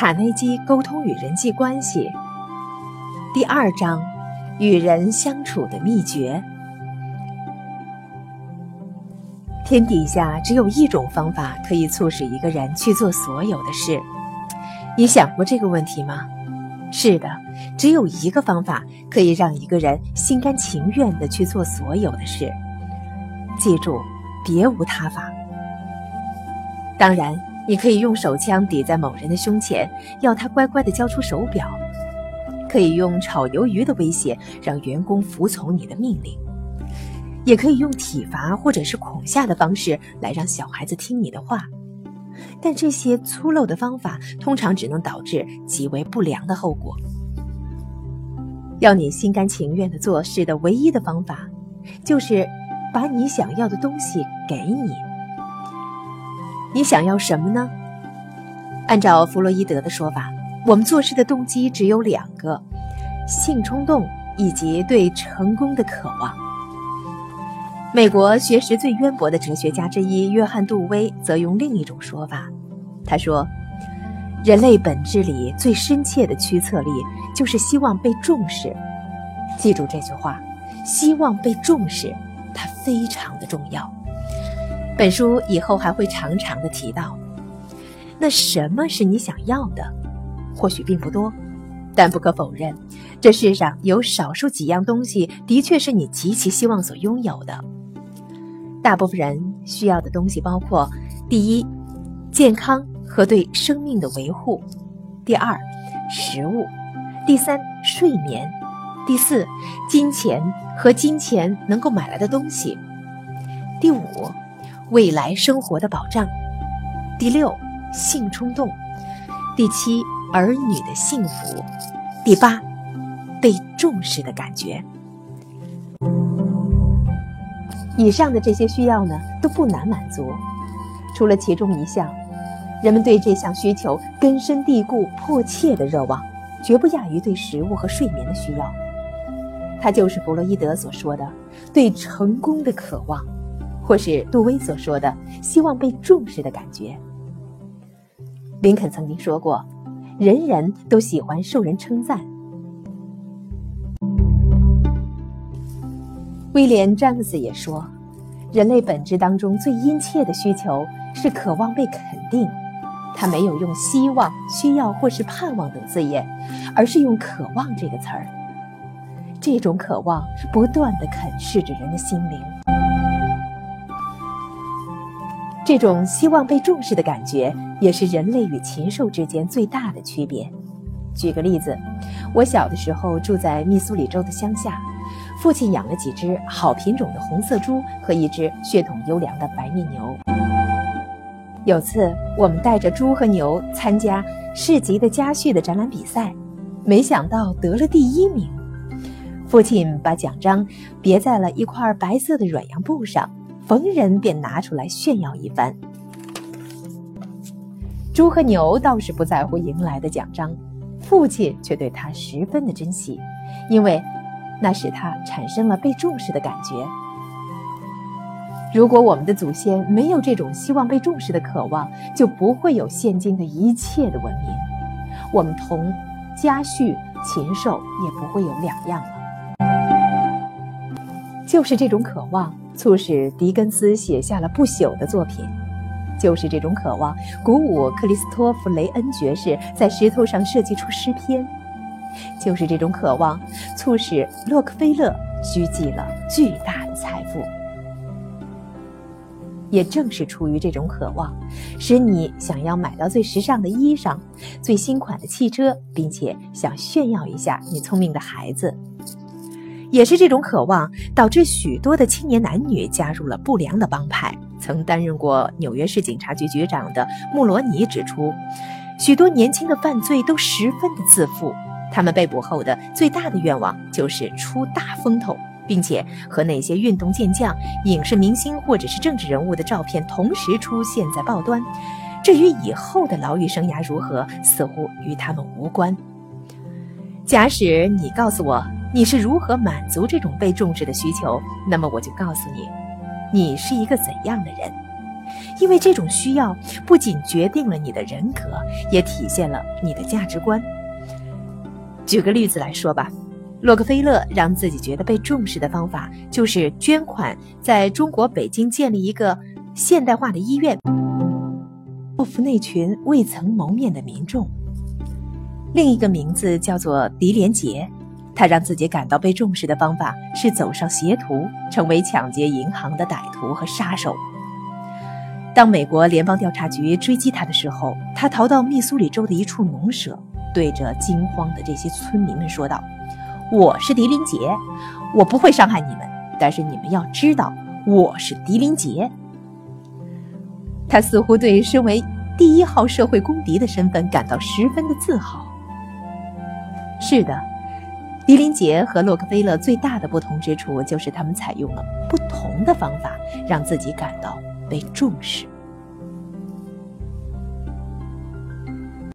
卡内基沟通与人际关系第二章：与人相处的秘诀。天底下只有一种方法可以促使一个人去做所有的事，你想过这个问题吗？是的，只有一个方法可以让一个人心甘情愿的去做所有的事。记住，别无他法。当然，你可以用手枪抵在某人的胸前，要他乖乖地交出手表；可以用炒鱿鱼的威胁让员工服从你的命令；也可以用体罚或者是恐吓的方式来让小孩子听你的话。但这些粗陋的方法通常只能导致极为不良的后果。要你心甘情愿地做事的唯一的方法，就是把你想要的东西给你。你想要什么呢？按照弗洛伊德的说法，我们做事的动机只有两个：性冲动以及对成功的渴望。美国学识最渊博的哲学家之一约翰·杜威则用另一种说法，他说：“人类本质里最深切的驱策力，就是希望被重视。记住这句话，希望被重视，它非常的重要。本书以后还会常常的提到。那什么是你想要的？或许并不多，但不可否认，这世上有少数几样东西，的确是你极其希望所拥有的。”大部分人需要的东西包括：第一，健康和对生命的维护；第二，食物；第三，睡眠；第四，金钱和金钱能够买来的东西；第五，未来生活的保障；第六，性冲动；第七，儿女的幸福；第八，被重视的感觉。以上的这些需要呢，都不难满足，除了其中一项，人们对这项需求根深蒂固、迫切的热望，绝不亚于对食物和睡眠的需要。它就是弗洛伊德所说的对成功的渴望，或是杜威所说的希望被重视的感觉。林肯曾经说过：“人人都喜欢受人称赞。”威廉·詹姆斯也说，人类本质当中最殷切的需求是渴望被肯定。他没有用希望、需要或是盼望等字眼，而是用渴望这个词儿。这种渴望不断地啃噬着人的心灵。这种希望被重视的感觉，也是人类与禽兽之间最大的区别。举个例子，我小的时候住在密苏里州的乡下。父亲养了几只好品种的红色猪和一只血统优良的白面牛。有次，我们带着猪和牛参加市级的家畜的展览比赛，没想到得了第一名。父亲把奖章别在了一块白色的软洋布上，逢人便拿出来炫耀一番。猪和牛倒是不在乎赢来的奖章，父亲却对他十分的珍惜，因为。那使他产生了被重视的感觉。如果我们的祖先没有这种希望被重视的渴望，就不会有现今的一切的文明，我们同家畜、禽兽也不会有两样了。就是这种渴望，促使狄更斯写下了不朽的作品；就是这种渴望，鼓舞克里斯托弗·雷恩爵士在石头上设计出诗篇。就是这种渴望，促使洛克菲勒聚集了巨大的财富。也正是出于这种渴望，使你想要买到最时尚的衣裳、最新款的汽车，并且想炫耀一下你聪明的孩子。也是这种渴望，导致许多的青年男女加入了不良的帮派。曾担任过纽约市警察局局长的穆罗尼指出，许多年轻的犯罪都十分的自负。他们被捕后的最大的愿望就是出大风头，并且和那些运动健将、影视明星或者是政治人物的照片同时出现在报端。至于以后的牢狱生涯如何，似乎与他们无关。假使你告诉我你是如何满足这种被重视的需求，那么我就告诉你，你是一个怎样的人。因为这种需要不仅决定了你的人格，也体现了你的价值观。举个例子来说吧，洛克菲勒让自己觉得被重视的方法，就是捐款在中国北京建立一个现代化的医院，造福那群未曾谋面的民众。另一个名字叫做狄连杰。他让自己感到被重视的方法是走上邪途，成为抢劫银行的歹徒和杀手。当美国联邦调查局追击他的时候，他逃到密苏里州的一处农舍，对着惊慌的这些村民们说道：“我是狄林杰，我不会伤害你们，但是你们要知道，我是狄林杰。”他似乎对身为第一号社会公敌的身份感到十分的自豪。是的。狄林杰和洛克菲勒最大的不同之处，就是他们采用了不同的方法，让自己感到被重视。